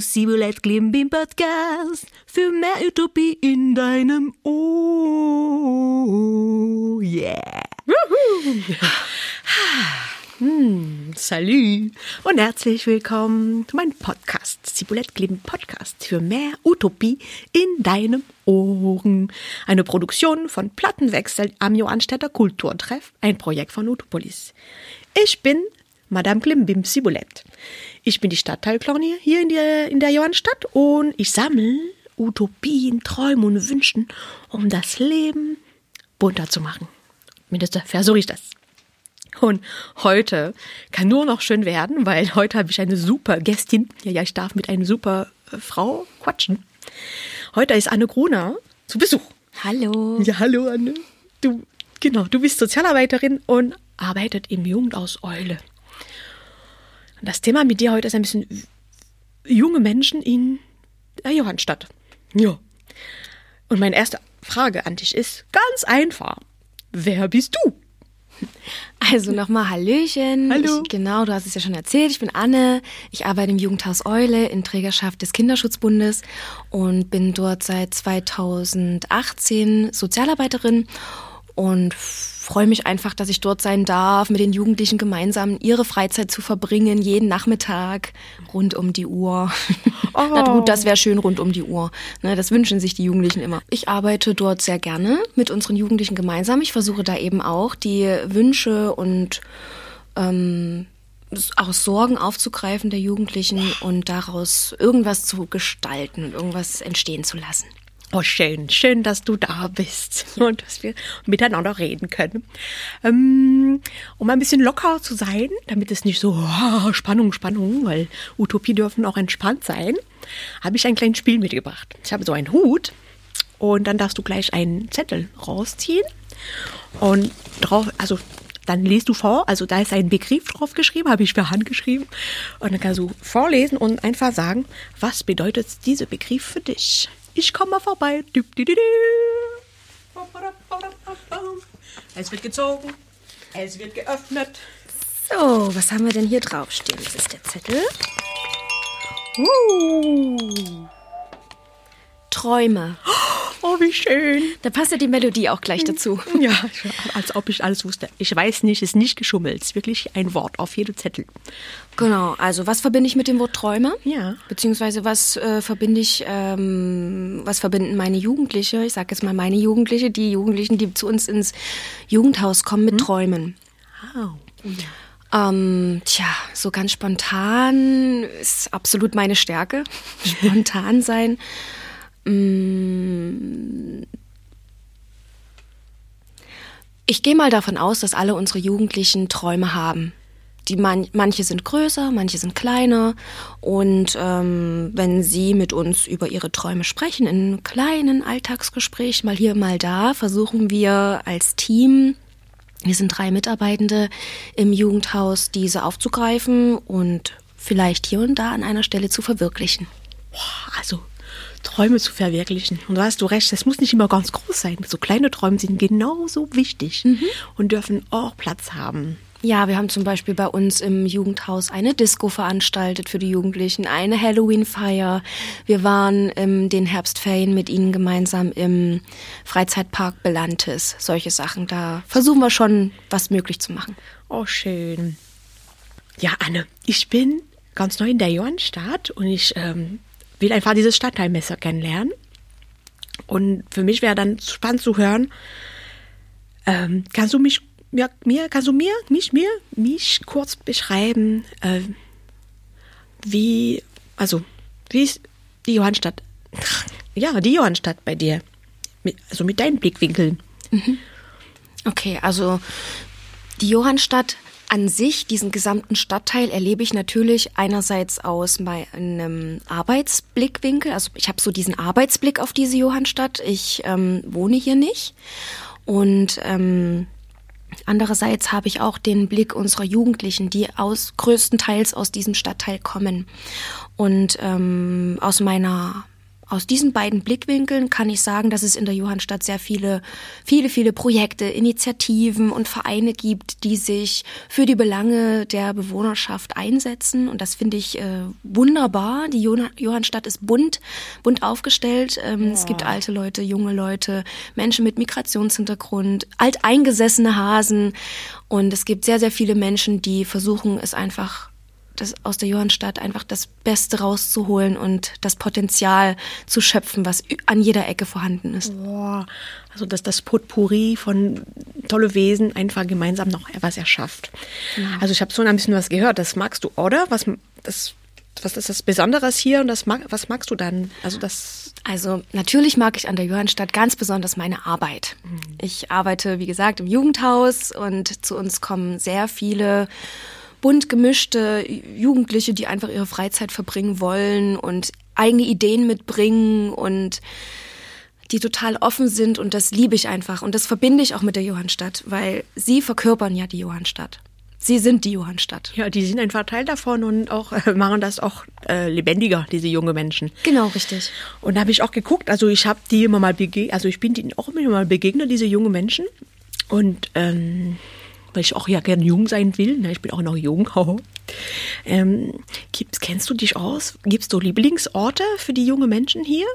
Sibulet Klimbim Podcast für mehr Utopie in deinem Ohr. Yeah. Hm, salü und herzlich willkommen zu meinem Podcast, Ciboulette Kleben Podcast für mehr Utopie in deinem Ohren. Eine Produktion von Plattenwechsel am Johannstädter Kulturtreff, ein Projekt von Utopolis. Ich bin Madame Klimbim Cibulette. Ich bin die Stadtteilklonier hier in der, in der Johannstadt und ich sammle Utopien, Träume und Wünschen, um das Leben bunter zu machen. Mindestens versuche ich das. Und heute kann nur noch schön werden, weil heute habe ich eine super Gästin. Ja, ja, ich darf mit einer super äh, Frau quatschen. Heute ist Anne Gruner zu Besuch. Hallo. Ja, hallo Anne. Du, genau, du bist Sozialarbeiterin und arbeitet im Jugendhaus Eule. Das Thema mit dir heute ist ein bisschen junge Menschen in der Johannstadt. Ja. Und meine erste Frage an dich ist ganz einfach. Wer bist du? Also nochmal Hallöchen. Hallo. Ich, genau, du hast es ja schon erzählt. Ich bin Anne. Ich arbeite im Jugendhaus Eule in Trägerschaft des Kinderschutzbundes und bin dort seit 2018 Sozialarbeiterin und freue mich einfach, dass ich dort sein darf, mit den Jugendlichen gemeinsam ihre Freizeit zu verbringen, jeden Nachmittag rund um die Uhr. Oh. Na gut, das wäre schön rund um die Uhr. Ne, das wünschen sich die Jugendlichen immer. Ich arbeite dort sehr gerne mit unseren Jugendlichen gemeinsam. Ich versuche da eben auch die Wünsche und ähm, auch Sorgen aufzugreifen der Jugendlichen und daraus irgendwas zu gestalten und irgendwas entstehen zu lassen. Oh, schön, schön, dass du da bist und dass wir miteinander reden können. Ähm, um ein bisschen locker zu sein, damit es nicht so oh, Spannung, Spannung, weil Utopie dürfen auch entspannt sein, habe ich ein kleines Spiel mitgebracht. Ich habe so einen Hut und dann darfst du gleich einen Zettel rausziehen und drauf, also dann liest du vor, also da ist ein Begriff drauf geschrieben, habe ich für Hand geschrieben und dann kannst du vorlesen und einfach sagen, was bedeutet dieser Begriff für dich? Ich komme mal vorbei. Es wird gezogen. Es wird geöffnet. So, was haben wir denn hier draufstehen? Das ist der Zettel. Uh. Träume. Oh, wie schön. Da passt ja die Melodie auch gleich dazu. Ja, als ob ich alles wusste. Ich weiß nicht, ist nicht geschummelt. Es ist wirklich ein Wort auf jedem Zettel. Genau, also was verbinde ich mit dem Wort Träume? Ja. Beziehungsweise was äh, verbinde ich, ähm, was verbinden meine Jugendliche, ich sage jetzt mal meine Jugendliche, die Jugendlichen, die zu uns ins Jugendhaus kommen mit Träumen. Wow. Ähm, tja, so ganz spontan ist absolut meine Stärke. Spontan sein. Mm. Ich gehe mal davon aus, dass alle unsere Jugendlichen Träume haben. Die man, manche sind größer, manche sind kleiner. Und ähm, wenn sie mit uns über ihre Träume sprechen, in kleinen Alltagsgesprächen, mal hier, mal da, versuchen wir als Team, wir sind drei Mitarbeitende im Jugendhaus, diese aufzugreifen und vielleicht hier und da an einer Stelle zu verwirklichen. Boah, also Träume zu verwirklichen. Und da hast du recht, das muss nicht immer ganz groß sein. So kleine Träume sind genauso wichtig und dürfen auch Platz haben. Ja, wir haben zum Beispiel bei uns im Jugendhaus eine Disco veranstaltet für die Jugendlichen, eine Halloween-Feier. Wir waren in den Herbstferien mit ihnen gemeinsam im Freizeitpark Belantes. Solche Sachen, da versuchen wir schon, was möglich zu machen. Oh, schön. Ja, Anne, ich bin ganz neu in der Johannstadt und ich ähm, will einfach dieses Stadtteilmesser kennenlernen. Und für mich wäre dann spannend zu hören, ähm, kannst du mich, mir, mir, kannst du mir, mich, mir, mich kurz beschreiben, äh, wie, also, wie ist die Johannstadt, ja, die Johannstadt bei dir, mit, also mit deinen Blickwinkeln. Okay, also die Johannstadt an sich, diesen gesamten Stadtteil, erlebe ich natürlich einerseits aus meinem Arbeitsblickwinkel. Also ich habe so diesen Arbeitsblick auf diese Johannstadt. Ich ähm, wohne hier nicht. Und ähm, andererseits habe ich auch den Blick unserer Jugendlichen, die aus größtenteils aus diesem Stadtteil kommen. Und ähm, aus meiner aus diesen beiden Blickwinkeln kann ich sagen, dass es in der Johannstadt sehr viele, viele, viele Projekte, Initiativen und Vereine gibt, die sich für die Belange der Bewohnerschaft einsetzen. Und das finde ich äh, wunderbar. Die Johannstadt ist bunt, bunt aufgestellt. Ähm, ja. Es gibt alte Leute, junge Leute, Menschen mit Migrationshintergrund, alteingesessene Hasen. Und es gibt sehr, sehr viele Menschen, die versuchen, es einfach das aus der Johannstadt einfach das Beste rauszuholen und das Potenzial zu schöpfen, was an jeder Ecke vorhanden ist. Boah, also dass das Potpourri von tolle Wesen einfach gemeinsam noch etwas erschafft. Ja. Also ich habe so ein bisschen was gehört. Das magst du, oder? Was das was ist das Besonderes hier und das mag, was magst du dann? Also das also natürlich mag ich an der Johannstadt ganz besonders meine Arbeit. Mhm. Ich arbeite, wie gesagt, im Jugendhaus und zu uns kommen sehr viele bunt gemischte Jugendliche, die einfach ihre Freizeit verbringen wollen und eigene Ideen mitbringen und die total offen sind und das liebe ich einfach und das verbinde ich auch mit der Johannstadt, weil sie verkörpern ja die Johannstadt. Sie sind die Johannstadt. Ja, die sind einfach Teil davon und auch äh, machen das auch äh, lebendiger, diese junge Menschen. Genau, richtig. Und da habe ich auch geguckt, also ich habe die immer mal begegnet, also ich bin denen auch immer mal begegnet, diese jungen Menschen. Und ähm, weil ich auch ja gerne jung sein will. Ne? Ich bin auch noch jung. ähm, gibt's, kennst du dich aus? Es so Lieblingsorte für die jungen Menschen hier?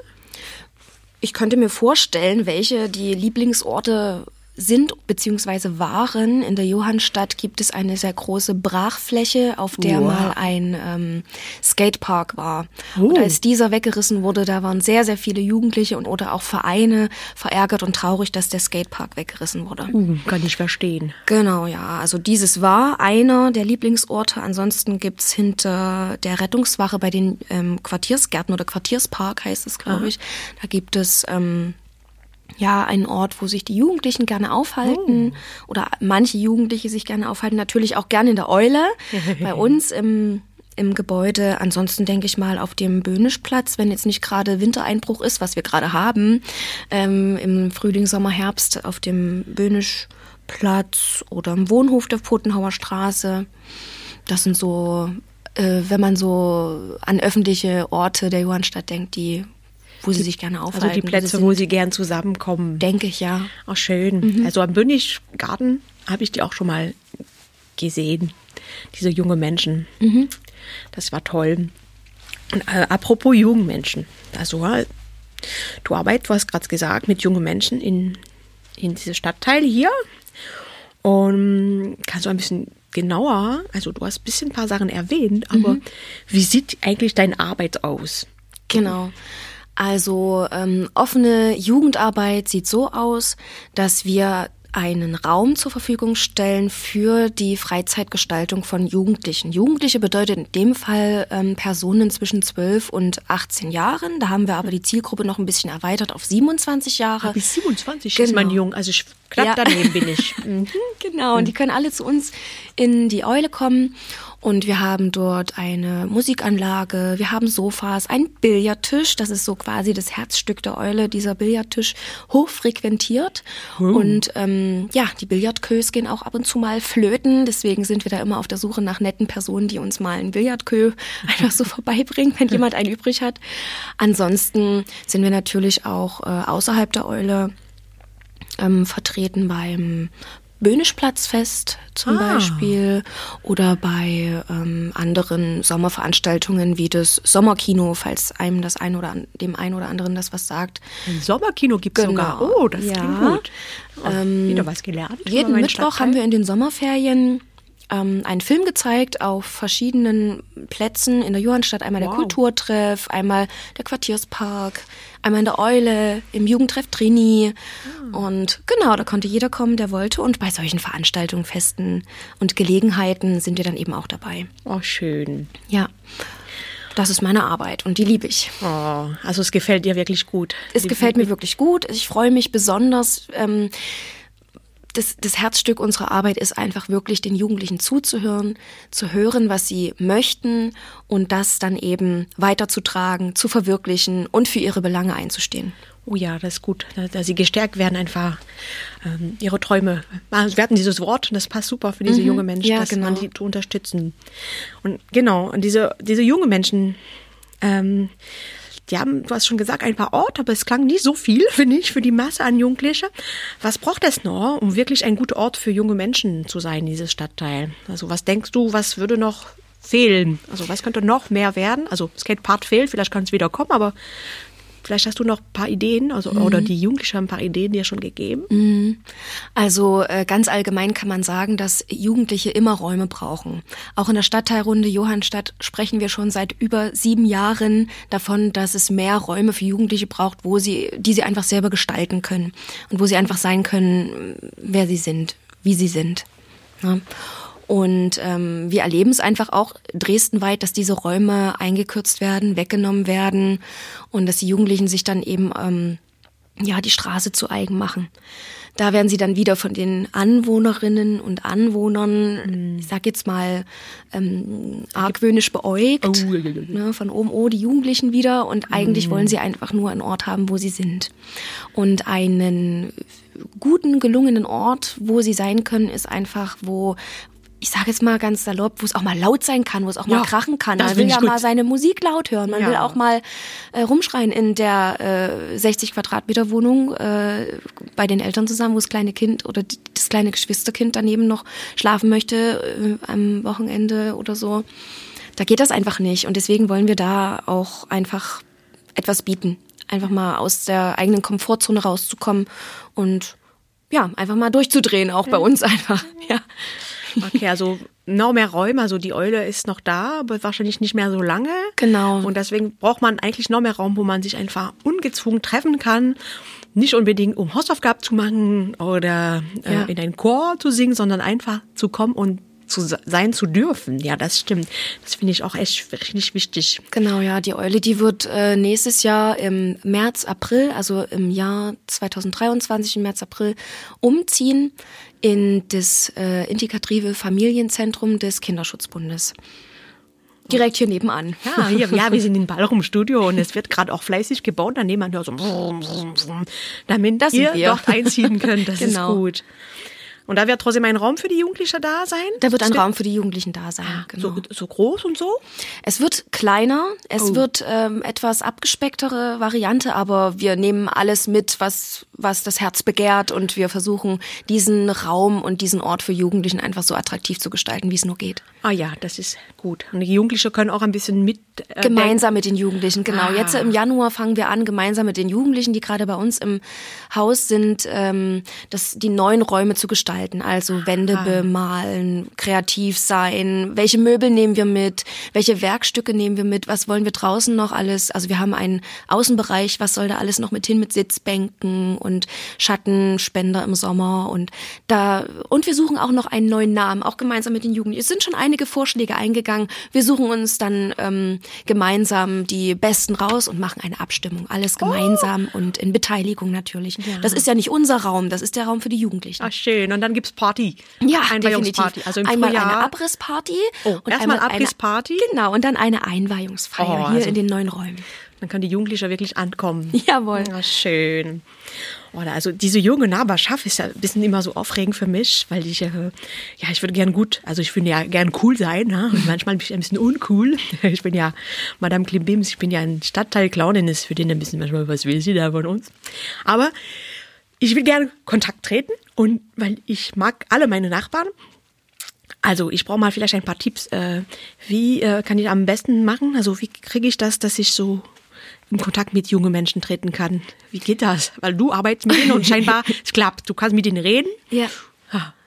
Ich könnte mir vorstellen, welche die Lieblingsorte sind bzw. waren. In der Johannstadt gibt es eine sehr große Brachfläche, auf der wow. mal ein ähm, Skatepark war. Oh. Und als dieser weggerissen wurde, da waren sehr, sehr viele Jugendliche und oder auch Vereine verärgert und traurig, dass der Skatepark weggerissen wurde. Uh, kann ich verstehen. Genau, ja. Also dieses war einer der Lieblingsorte. Ansonsten gibt's hinter der Rettungswache bei den ähm, Quartiersgärten oder Quartierspark heißt es, glaube ich. Da gibt es ähm, ja, ein Ort, wo sich die Jugendlichen gerne aufhalten oh. oder manche Jugendliche sich gerne aufhalten, natürlich auch gerne in der Eule bei uns im, im Gebäude. Ansonsten denke ich mal auf dem Böhnischplatz, wenn jetzt nicht gerade Wintereinbruch ist, was wir gerade haben, ähm, im Frühling, Sommer, Herbst auf dem Böhnischplatz oder im Wohnhof der Pfotenhauer Straße. Das sind so, äh, wenn man so an öffentliche Orte der Johannstadt denkt, die wo sie sich gerne aufhalten. Also die Plätze, wo sie gern zusammenkommen. Denke ich, ja. Auch schön. Mhm. Also am Bündiggarten habe ich die auch schon mal gesehen. Diese junge Menschen. Mhm. Das war toll. Und, äh, apropos jungen Menschen. Also du arbeitest, du hast gerade gesagt, mit jungen Menschen in, in diesem Stadtteil hier. Und kannst du ein bisschen genauer, also du hast ein bisschen ein paar Sachen erwähnt, aber mhm. wie sieht eigentlich deine Arbeit aus? Genau. Also ähm, offene Jugendarbeit sieht so aus, dass wir einen Raum zur Verfügung stellen für die Freizeitgestaltung von Jugendlichen. Jugendliche bedeutet in dem Fall ähm, Personen zwischen 12 und 18 Jahren. Da haben wir aber die Zielgruppe noch ein bisschen erweitert auf 27 Jahre. Bis 27 genau. ist mein Jung, also ich, knapp ja. daneben bin ich. Mhm. genau, und die können alle zu uns in die Eule kommen und wir haben dort eine Musikanlage, wir haben Sofas, einen Billardtisch, das ist so quasi das Herzstück der Eule, dieser Billardtisch, hochfrequentiert. Oh. Und ähm, ja, die Billardkös gehen auch ab und zu mal flöten, deswegen sind wir da immer auf der Suche nach netten Personen, die uns mal einen Billardkö einfach so vorbeibringen, wenn jemand einen übrig hat. Ansonsten sind wir natürlich auch äh, außerhalb der Eule ähm, vertreten beim Böhnischplatzfest zum ah. Beispiel oder bei ähm, anderen Sommerveranstaltungen wie das Sommerkino, falls einem das ein oder dem einen oder anderen das was sagt. Ein Sommerkino gibt es genau. sogar. Oh, das ja. klingt gut. Oh, ähm, wieder was gelernt. Jeden Mittwoch Stadtteil. haben wir in den Sommerferien ähm, einen Film gezeigt auf verschiedenen Plätzen in der Johannstadt. Einmal wow. der Kulturtreff, einmal der Quartierspark, einmal in der Eule, im Jugendtreff Trini. Mhm. Und genau, da konnte jeder kommen, der wollte. Und bei solchen Veranstaltungen, Festen und Gelegenheiten sind wir dann eben auch dabei. Oh, schön. Ja. Das ist meine Arbeit und die liebe ich. Oh, also es gefällt dir wirklich gut. Es gefällt mir wirklich gut. Ich freue mich besonders. Ähm, das, das Herzstück unserer Arbeit ist einfach wirklich den Jugendlichen zuzuhören, zu hören, was sie möchten und das dann eben weiterzutragen, zu verwirklichen und für ihre Belange einzustehen. Oh ja, das ist gut, dass sie gestärkt werden, einfach ähm, ihre Träume. Wir hatten dieses Wort das passt super für diese mhm, junge Menschen, ja, dass genau. man die zu unterstützen. Und genau, und diese, diese junge Menschen, ähm, die haben, du hast schon gesagt, ein paar Orte, aber es klang nicht so viel, finde ich, für die Masse an Jugendlichen. Was braucht es noch, um wirklich ein guter Ort für junge Menschen zu sein, dieses Stadtteil? Also was denkst du, was würde noch fehlen? Also was könnte noch mehr werden? Also Skatepark fehlt, vielleicht kann es wieder kommen, aber Vielleicht hast du noch ein paar Ideen, also mhm. oder die Jugendlichen haben ein paar Ideen dir schon gegeben. Mhm. Also äh, ganz allgemein kann man sagen, dass Jugendliche immer Räume brauchen. Auch in der Stadtteilrunde Johannstadt sprechen wir schon seit über sieben Jahren davon, dass es mehr Räume für Jugendliche braucht, wo sie, die sie einfach selber gestalten können und wo sie einfach sein können, wer sie sind, wie sie sind. Ja. Und ähm, wir erleben es einfach auch dresdenweit, dass diese Räume eingekürzt werden, weggenommen werden und dass die Jugendlichen sich dann eben ähm, ja die Straße zu eigen machen. Da werden sie dann wieder von den Anwohnerinnen und Anwohnern, ich sag jetzt mal, ähm, argwöhnisch beäugt. Oh. Ne, von oben, oh, die Jugendlichen wieder. Und eigentlich mhm. wollen sie einfach nur einen Ort haben, wo sie sind. Und einen guten, gelungenen Ort, wo sie sein können, ist einfach, wo ich sage jetzt mal ganz salopp, wo es auch mal laut sein kann, wo es auch ja, mal krachen kann. Man will ja gut. mal seine Musik laut hören. Man ja. will auch mal äh, rumschreien in der äh, 60 Quadratmeter Wohnung äh, bei den Eltern zusammen, wo das kleine Kind oder das kleine Geschwisterkind daneben noch schlafen möchte äh, am Wochenende oder so. Da geht das einfach nicht. Und deswegen wollen wir da auch einfach etwas bieten. Einfach mal aus der eigenen Komfortzone rauszukommen und ja, einfach mal durchzudrehen, auch bei uns einfach. Ja. Okay, also noch mehr Räume. Also die Eule ist noch da, aber wahrscheinlich nicht mehr so lange. Genau. Und deswegen braucht man eigentlich noch mehr Raum, wo man sich einfach ungezwungen treffen kann. Nicht unbedingt, um Hausaufgaben zu machen oder äh, ja. in einen Chor zu singen, sondern einfach zu kommen und zu sein zu dürfen. Ja, das stimmt. Das finde ich auch echt richtig wichtig. Genau, ja. Die Eule, die wird äh, nächstes Jahr im März, April, also im Jahr 2023, im März, April, umziehen in das äh, integrative Familienzentrum des Kinderschutzbundes. Direkt hier nebenan. Ja, hier, ja wir sind in Ballrum Studio und es wird gerade auch fleißig gebaut. Dann nehmen wir so, damit das ihr dort einziehen könnt. Das genau. ist gut. Und da wird trotzdem ein Raum für die Jugendlichen da sein? Da wird ein Raum für die Jugendlichen da sein. Ah, genau. so, so groß und so? Es wird kleiner, es oh. wird ähm, etwas abgespecktere Variante, aber wir nehmen alles mit, was, was das Herz begehrt und wir versuchen, diesen Raum und diesen Ort für Jugendlichen einfach so attraktiv zu gestalten, wie es nur geht. Ah ja, das ist gut. Und die Jugendlichen können auch ein bisschen mit. Äh, gemeinsam mit den Jugendlichen, genau. Ah. Jetzt im Januar fangen wir an, gemeinsam mit den Jugendlichen, die gerade bei uns im Haus sind, ähm, das, die neuen Räume zu gestalten. Also Wände ah. bemalen, kreativ sein, welche Möbel nehmen wir mit, welche Werkstücke nehmen wir mit, was wollen wir draußen noch alles. Also wir haben einen Außenbereich, was soll da alles noch mit hin mit Sitzbänken und Schattenspender im Sommer und da und wir suchen auch noch einen neuen Namen, auch gemeinsam mit den Jugendlichen. Es sind schon einige Vorschläge eingegangen. Wir suchen uns dann ähm, gemeinsam die besten raus und machen eine Abstimmung. Alles gemeinsam oh. und in Beteiligung natürlich. Ja. Das ist ja nicht unser Raum, das ist der Raum für die Jugendlichen. Ach schön. Und dann gibt's Party. Ja, definitiv. Also einmal Frühjahr. eine Abrissparty oh, und erstmal Abrissparty. Genau, und dann eine Einweihungsfeier oh, hier also in den neuen Räumen. Dann kann die Jugendliche wirklich ankommen. Jawohl. Ja, schön. Oder also diese junge Nachbarschaft ist ja ein bisschen immer so aufregend für mich, weil ich äh, ja ich würde gern gut, also ich würde ja gern cool sein, ne? und manchmal bin ich ein bisschen uncool. Ich bin ja Madame Klimbims, ich bin ja ein Stadtteil-Clownin, ist für den ein bisschen manchmal, was will sie da von uns? Aber ich will gerne Kontakt treten und weil ich mag alle meine Nachbarn. Also ich brauche mal vielleicht ein paar Tipps. Äh, wie äh, kann ich am besten machen? Also wie kriege ich das, dass ich so in Kontakt mit jungen Menschen treten kann. Wie geht das? Weil du arbeitest mit denen und scheinbar es klappt. Du kannst mit denen reden. Ja.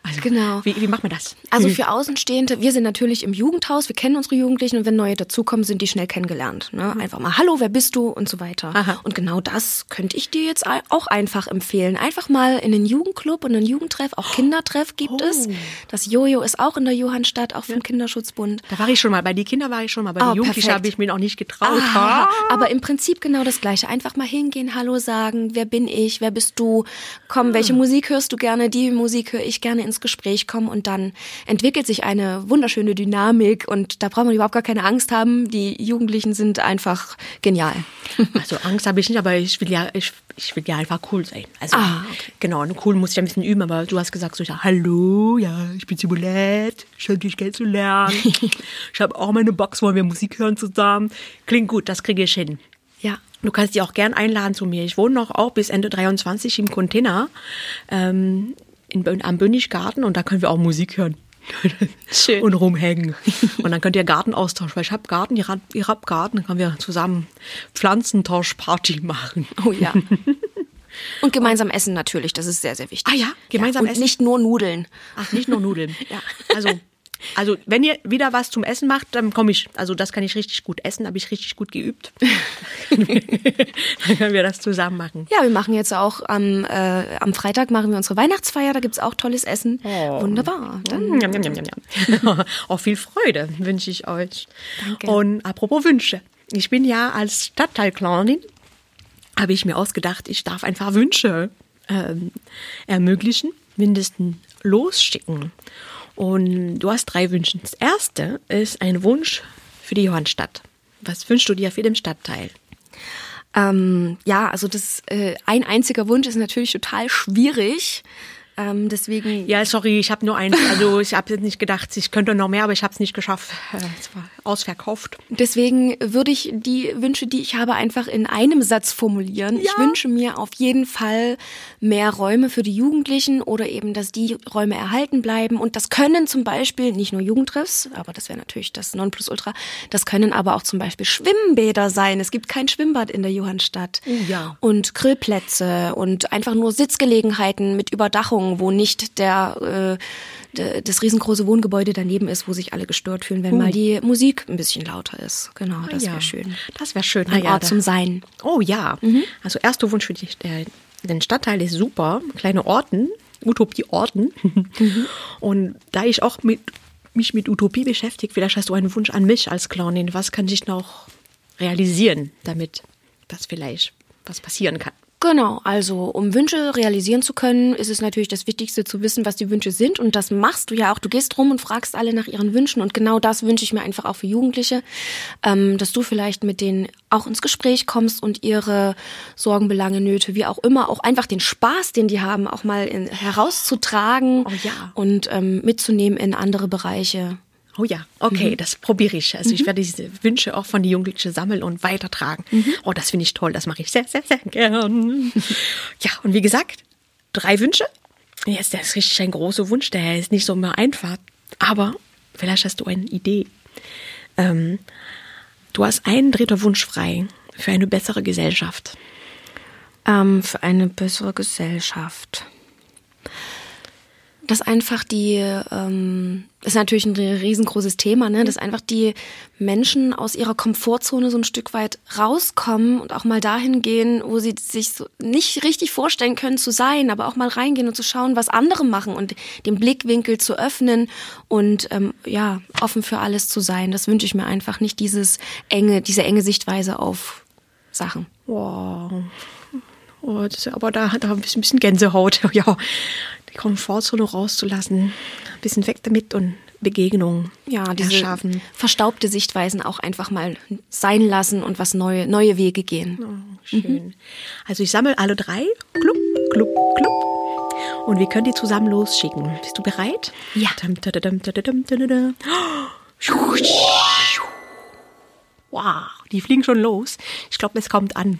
Also, genau. Wie, wie macht man das? Also für Außenstehende, wir sind natürlich im Jugendhaus, wir kennen unsere Jugendlichen und wenn neue dazukommen, sind die schnell kennengelernt. Ne? Mhm. Einfach mal, hallo, wer bist du und so weiter. Aha. Und genau das könnte ich dir jetzt auch einfach empfehlen. Einfach mal in den Jugendclub und einen Jugendtreff, auch Kindertreff gibt oh. es. Das Jojo ist auch in der Johannstadt, auch vom ja. Kinderschutzbund. Da war ich schon mal, bei die Kinder war ich schon mal, bei oh, den Jugendlichen habe ich mir noch nicht getraut. Ah, aber im Prinzip genau das Gleiche. Einfach mal hingehen, hallo sagen, wer bin ich, wer bist du, komm, ah. welche Musik hörst du gerne, die Musik höre ich gerne ins Gespräch kommen und dann entwickelt sich eine wunderschöne Dynamik und da braucht man überhaupt gar keine Angst haben. Die Jugendlichen sind einfach genial. Also Angst habe ich nicht, aber ich will ja, ich, ich will ja einfach cool sein. Also ah, okay. genau, und cool muss ich ein bisschen üben, aber du hast gesagt so, ja, hallo, ja, ich bin Simulette, schön dich kennenzulernen. ich habe auch meine Box, wollen wir Musik hören zusammen. Klingt gut, das kriege ich hin. Ja. Du kannst die auch gern einladen zu mir. Ich wohne noch auch bis Ende 23 im Container ähm, in, am Bönniggarten und da können wir auch Musik hören. Schön. Und rumhängen. Und dann könnt ihr Garten austauschen, weil ich habe Garten, ihr habt, ihr habt Garten, dann können wir zusammen Pflanzentauschparty machen. Oh ja. Und gemeinsam essen natürlich, das ist sehr, sehr wichtig. Ah ja, gemeinsam und essen? Nicht nur Nudeln. Ach, nicht nur Nudeln. ja. Also, also wenn ihr wieder was zum Essen macht, dann komme ich. Also das kann ich richtig gut essen, habe ich richtig gut geübt. dann können wir das zusammen machen. Ja, wir machen jetzt auch am, äh, am Freitag machen wir unsere Weihnachtsfeier, da gibt's auch tolles Essen. Oh. Wunderbar. Dann, Njam, njam, njam, njam, njam. Auch viel Freude wünsche ich euch. Danke. Und apropos Wünsche. Ich bin ja als Stadtteilclownin, habe ich mir ausgedacht, ich darf einfach Wünsche ähm, ermöglichen, mindestens losschicken. Und du hast drei Wünsche. Das erste ist ein Wunsch für die Johannstadt. Was wünschst du dir für den Stadtteil? ähm, ja, also das äh, ein einziger Wunsch ist natürlich total schwierig. Ähm, deswegen Ja, sorry, ich habe nur eins. Also ich habe jetzt nicht gedacht, ich könnte noch mehr, aber ich habe es nicht geschafft. Äh, Es war ausverkauft. Deswegen würde ich die Wünsche, die ich habe, einfach in einem Satz formulieren. Ich wünsche mir auf jeden Fall mehr Räume für die Jugendlichen oder eben, dass die Räume erhalten bleiben. Und das können zum Beispiel nicht nur Jugendtreffs, aber das wäre natürlich das Nonplusultra. Das können aber auch zum Beispiel Schwimmbäder sein. Es gibt kein Schwimmbad in der Johannstadt. Oh ja. Und Grillplätze und einfach nur Sitzgelegenheiten mit Überdachung, wo nicht der äh, das riesengroße Wohngebäude daneben ist, wo sich alle gestört fühlen, wenn mal die Musik ein bisschen lauter ist. Genau, das ja. wäre schön. Das wäre schön. Ein Ah, ja, Ort zum Sein. Oh ja. Also erster Wunsch für dich, der, den Stadtteil ist super. Kleine Orten, Utopie-Orten. Und da ich auch mit, mich mit Utopie beschäftige, vielleicht hast du einen Wunsch an mich als Clownin. Was kann ich noch realisieren, damit das vielleicht was passieren kann? Genau, also um Wünsche realisieren zu können, ist es natürlich das Wichtigste zu wissen, was die Wünsche sind. Und das machst du ja auch. Du gehst rum und fragst alle nach ihren Wünschen. Und genau das wünsche ich mir einfach auch für Jugendliche, ähm, dass du vielleicht mit denen auch ins Gespräch kommst und ihre Sorgen, Belange, Nöte, wie auch immer, auch einfach den Spaß, den die haben, auch mal in, herauszutragen Oh ja. und ähm, mitzunehmen in andere Bereiche. Oh ja, okay, das probiere ich. Also ich werde diese Wünsche auch von den Jugendlichen sammeln und weitertragen. Oh, das finde ich toll, das mache ich sehr, sehr, sehr gern. ja, und wie gesagt, drei Wünsche. Jetzt, das ist richtig ein großer Wunsch, der ist nicht so immer einfach. Aber vielleicht hast du eine Idee. Ähm, du hast einen dritten Wunsch frei für eine bessere Gesellschaft. ähm, für eine bessere Gesellschaft. Dass einfach die, ähm, ist natürlich ein riesengroßes Thema, ne? dass einfach die Menschen aus ihrer Komfortzone so ein Stück weit rauskommen und auch mal dahin gehen, wo sie sich so nicht richtig vorstellen können zu sein, aber auch mal reingehen und zu schauen, was andere machen und den Blickwinkel zu öffnen und ähm, ja, offen für alles zu sein. Das wünsche ich mir einfach nicht dieses enge, diese enge Sichtweise auf Sachen. Wow. Oh, das, aber da er ein bisschen, ein bisschen Gänsehaut. Ja, die Komfortzone rauszulassen. Ein bisschen weg damit und Begegnungen ja, diese erschaffen. verstaubte Sichtweisen auch einfach mal sein lassen und was neue, neue Wege gehen. Oh, schön. Also ich sammle alle drei. Klupp, klupp, klupp. Und wir können die zusammen losschicken. Bist du bereit? Ja. Wow, die fliegen schon los. Ich glaube, es kommt an.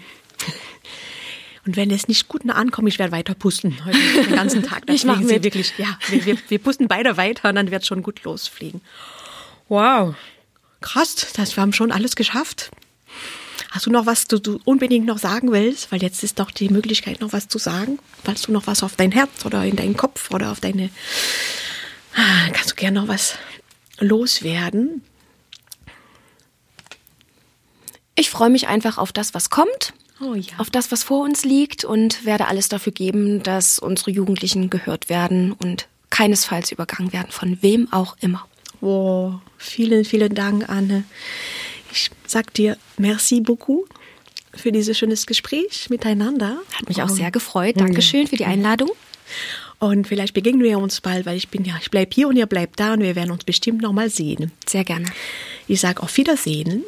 Und wenn es nicht gut ankommt, ich werde weiter pusten heute den ganzen Tag. Da Ich mach fliegen sie wirklich. Ja, wir, wir, wir pusten beide weiter und dann wird es schon gut losfliegen. Wow, krass, das, wir haben schon alles geschafft. Hast du noch was, du, du unbedingt noch sagen willst? Weil jetzt ist doch die Möglichkeit, noch was zu sagen. Falls du noch was auf dein Herz oder in deinen Kopf oder auf deine. Ah, Kannst du gerne noch was loswerden? Ich freue mich einfach auf das, was kommt, Oh ja. auf das, was vor uns liegt und werde alles dafür geben, dass unsere Jugendlichen gehört werden und keinesfalls übergangen werden, von wem auch immer. Oh, vielen, vielen Dank, Anne. Ich sag dir merci beaucoup für dieses schönes Gespräch miteinander. Hat mich auch sehr gefreut. Dankeschön für die Einladung. Und vielleicht begegnen wir uns bald, weil ich bin ja, ich bleib hier und ihr bleibt da und wir werden uns bestimmt noch mal sehen. Sehr gerne. Ich sage auf Wiedersehen.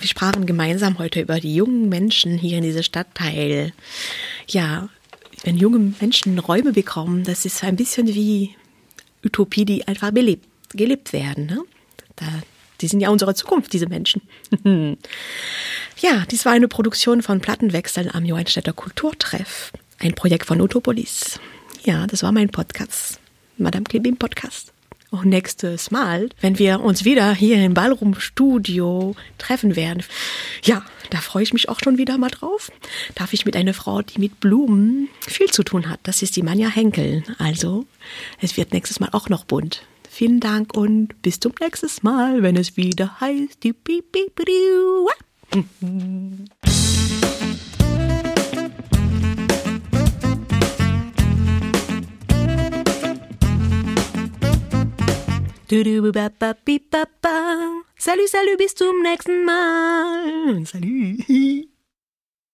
Wir sprachen gemeinsam heute über die jungen Menschen hier in diesem Stadtteil. Ja, wenn junge Menschen Räume bekommen, das ist ein bisschen wie Utopie, die einfach belebt, gelebt werden. Ne? Da, die sind ja unsere Zukunft, diese Menschen. Ja, dies war eine Produktion von Plattenwechsel am Johannstädter Kulturtreff. Ein Projekt von Utopolis. Ja, das war mein Podcast. Madame Klebim Podcast. Und nächstes Mal, wenn wir uns wieder hier im Ballroom Studio treffen werden, ja, da freue ich mich auch schon wieder mal drauf. Darf ich mit einer Frau, die mit Blumen viel zu tun hat. Das ist die Manja Henkel. Also, es wird nächstes Mal auch noch bunt. Vielen Dank und bis zum nächsten Mal, wenn es wieder heißt, die Piep, Salut, salut, bis zum nächsten Mal. Salut.